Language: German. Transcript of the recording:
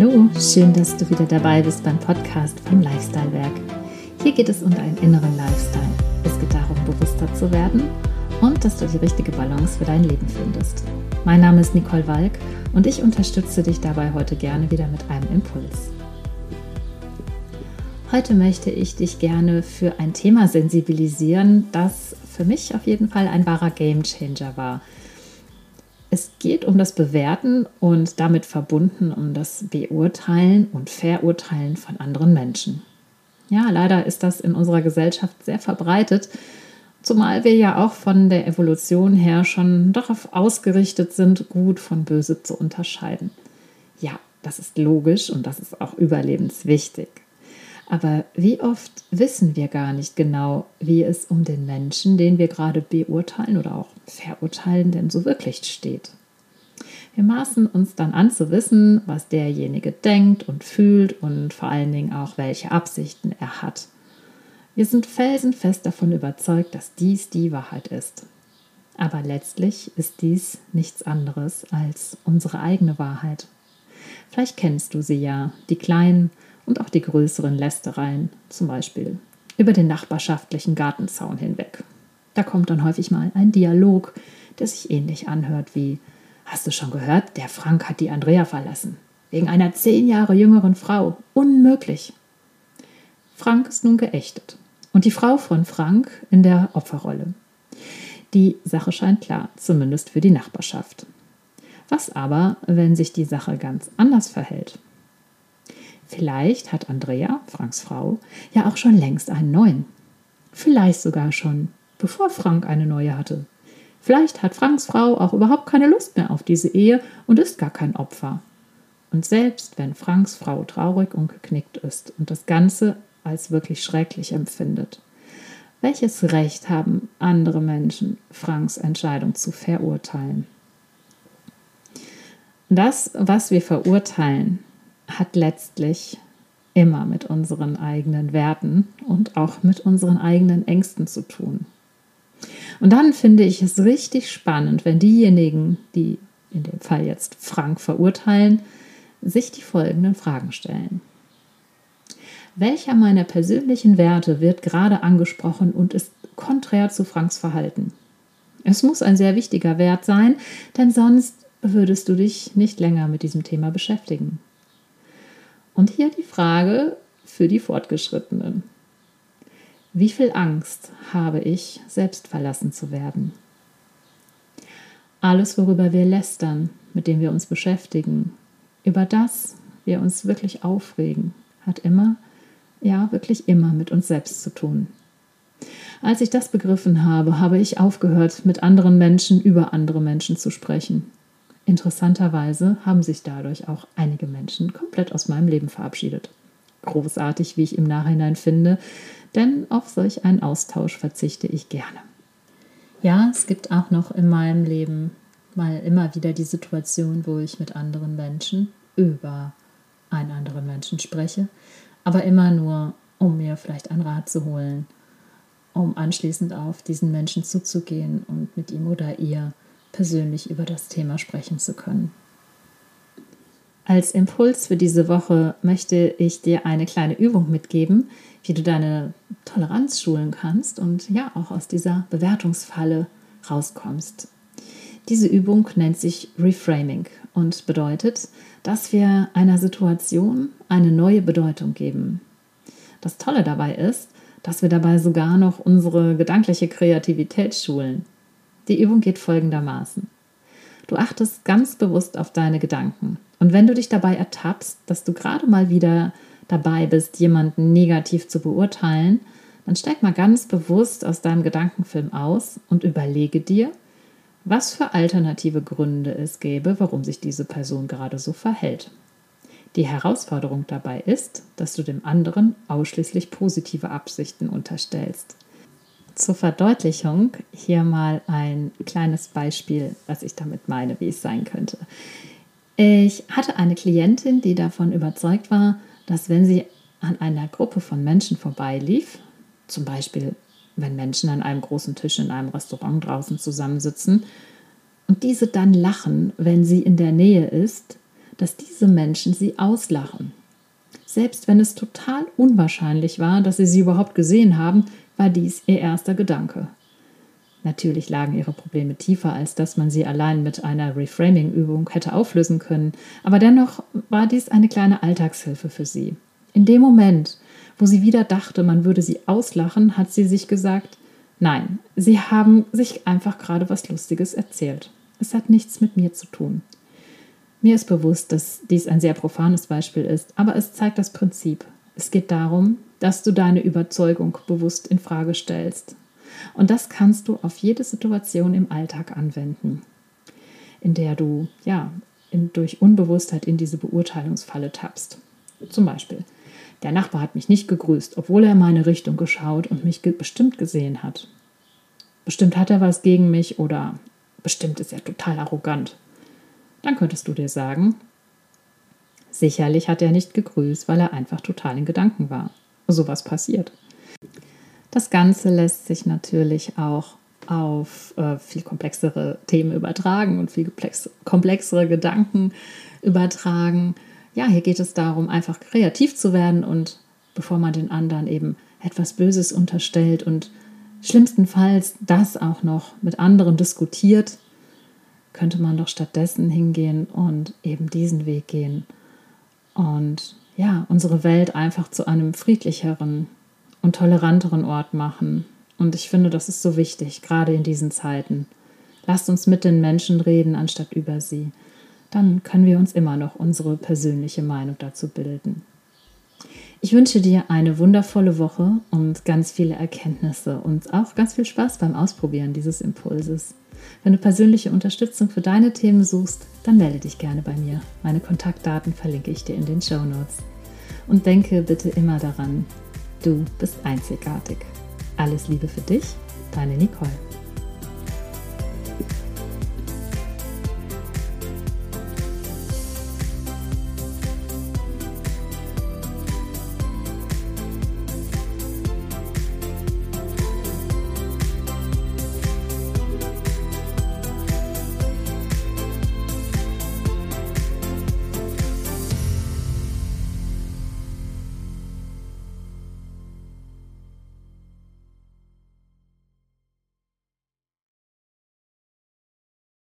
Hallo, schön, dass du wieder dabei bist beim Podcast vom Lifestyle Werk. Hier geht es um deinen inneren Lifestyle. Es geht darum, bewusster zu werden und dass du die richtige Balance für dein Leben findest. Mein Name ist Nicole Walk und ich unterstütze dich dabei heute gerne wieder mit einem Impuls. Heute möchte ich dich gerne für ein Thema sensibilisieren, das für mich auf jeden Fall ein wahrer Gamechanger war. Es geht um das Bewerten und damit verbunden um das Beurteilen und Verurteilen von anderen Menschen. Ja, leider ist das in unserer Gesellschaft sehr verbreitet, zumal wir ja auch von der Evolution her schon darauf ausgerichtet sind, gut von böse zu unterscheiden. Ja, das ist logisch und das ist auch überlebenswichtig. Aber wie oft wissen wir gar nicht genau, wie es um den Menschen, den wir gerade beurteilen oder auch verurteilen, denn so wirklich steht. Wir maßen uns dann an zu wissen, was derjenige denkt und fühlt und vor allen Dingen auch, welche Absichten er hat. Wir sind felsenfest davon überzeugt, dass dies die Wahrheit ist. Aber letztlich ist dies nichts anderes als unsere eigene Wahrheit. Vielleicht kennst du sie ja, die kleinen, und auch die größeren Lästereien, zum Beispiel über den nachbarschaftlichen Gartenzaun hinweg. Da kommt dann häufig mal ein Dialog, der sich ähnlich anhört wie Hast du schon gehört, der Frank hat die Andrea verlassen. Wegen einer zehn Jahre jüngeren Frau. Unmöglich. Frank ist nun geächtet. Und die Frau von Frank in der Opferrolle. Die Sache scheint klar, zumindest für die Nachbarschaft. Was aber, wenn sich die Sache ganz anders verhält? Vielleicht hat Andrea, Franks Frau, ja auch schon längst einen neuen. Vielleicht sogar schon, bevor Frank eine neue hatte. Vielleicht hat Franks Frau auch überhaupt keine Lust mehr auf diese Ehe und ist gar kein Opfer. Und selbst wenn Franks Frau traurig und geknickt ist und das Ganze als wirklich schrecklich empfindet, welches Recht haben andere Menschen, Franks Entscheidung zu verurteilen? Das, was wir verurteilen, hat letztlich immer mit unseren eigenen Werten und auch mit unseren eigenen Ängsten zu tun. Und dann finde ich es richtig spannend, wenn diejenigen, die in dem Fall jetzt Frank verurteilen, sich die folgenden Fragen stellen. Welcher meiner persönlichen Werte wird gerade angesprochen und ist konträr zu Franks Verhalten? Es muss ein sehr wichtiger Wert sein, denn sonst würdest du dich nicht länger mit diesem Thema beschäftigen. Und hier die Frage für die Fortgeschrittenen. Wie viel Angst habe ich, selbst verlassen zu werden? Alles, worüber wir lästern, mit dem wir uns beschäftigen, über das wir uns wirklich aufregen, hat immer, ja wirklich immer mit uns selbst zu tun. Als ich das begriffen habe, habe ich aufgehört, mit anderen Menschen über andere Menschen zu sprechen. Interessanterweise haben sich dadurch auch einige Menschen komplett aus meinem Leben verabschiedet. Großartig, wie ich im Nachhinein finde, denn auf solch einen Austausch verzichte ich gerne. Ja, es gibt auch noch in meinem Leben mal immer wieder die Situation, wo ich mit anderen Menschen über einen anderen Menschen spreche, aber immer nur, um mir vielleicht einen Rat zu holen, um anschließend auf diesen Menschen zuzugehen und mit ihm oder ihr persönlich über das Thema sprechen zu können. Als Impuls für diese Woche möchte ich dir eine kleine Übung mitgeben, wie du deine Toleranz schulen kannst und ja auch aus dieser Bewertungsfalle rauskommst. Diese Übung nennt sich Reframing und bedeutet, dass wir einer Situation eine neue Bedeutung geben. Das Tolle dabei ist, dass wir dabei sogar noch unsere gedankliche Kreativität schulen. Die Übung geht folgendermaßen. Du achtest ganz bewusst auf deine Gedanken. Und wenn du dich dabei ertappst, dass du gerade mal wieder dabei bist, jemanden negativ zu beurteilen, dann steig mal ganz bewusst aus deinem Gedankenfilm aus und überlege dir, was für alternative Gründe es gäbe, warum sich diese Person gerade so verhält. Die Herausforderung dabei ist, dass du dem anderen ausschließlich positive Absichten unterstellst. Zur Verdeutlichung hier mal ein kleines Beispiel, was ich damit meine, wie es sein könnte. Ich hatte eine Klientin, die davon überzeugt war, dass wenn sie an einer Gruppe von Menschen vorbeilief, zum Beispiel wenn Menschen an einem großen Tisch in einem Restaurant draußen zusammensitzen und diese dann lachen, wenn sie in der Nähe ist, dass diese Menschen sie auslachen. Selbst wenn es total unwahrscheinlich war, dass sie sie überhaupt gesehen haben, war dies ihr erster Gedanke. Natürlich lagen ihre Probleme tiefer, als dass man sie allein mit einer Reframing-Übung hätte auflösen können, aber dennoch war dies eine kleine Alltagshilfe für sie. In dem Moment, wo sie wieder dachte, man würde sie auslachen, hat sie sich gesagt, nein, sie haben sich einfach gerade was Lustiges erzählt. Es hat nichts mit mir zu tun. Mir ist bewusst, dass dies ein sehr profanes Beispiel ist, aber es zeigt das Prinzip. Es geht darum, dass du deine Überzeugung bewusst in Frage stellst. Und das kannst du auf jede Situation im Alltag anwenden, in der du ja in, durch Unbewusstheit in diese Beurteilungsfalle tappst. Zum Beispiel, der Nachbar hat mich nicht gegrüßt, obwohl er in meine Richtung geschaut und mich ge bestimmt gesehen hat. Bestimmt hat er was gegen mich oder bestimmt ist er total arrogant. Dann könntest du dir sagen, sicherlich hat er nicht gegrüßt, weil er einfach total in Gedanken war. Sowas passiert. Das Ganze lässt sich natürlich auch auf äh, viel komplexere Themen übertragen und viel komplexere Gedanken übertragen ja, hier geht es darum, einfach kreativ zu werden und bevor man den anderen eben etwas Böses unterstellt und schlimmstenfalls das auch noch mit anderen diskutiert, könnte man doch stattdessen hingehen und eben diesen Weg gehen und ja, unsere Welt einfach zu einem friedlicheren und toleranteren Ort machen. Und ich finde, das ist so wichtig, gerade in diesen Zeiten. Lasst uns mit den Menschen reden, anstatt über sie dann können wir uns immer noch unsere persönliche Meinung dazu bilden. Ich wünsche dir eine wundervolle Woche und ganz viele Erkenntnisse und auch ganz viel Spaß beim Ausprobieren dieses Impulses. Wenn du persönliche Unterstützung für deine Themen suchst, dann melde dich gerne bei mir. Meine Kontaktdaten verlinke ich dir in den Show Notes. Und denke bitte immer daran, du bist einzigartig. Alles Liebe für dich, deine Nicole.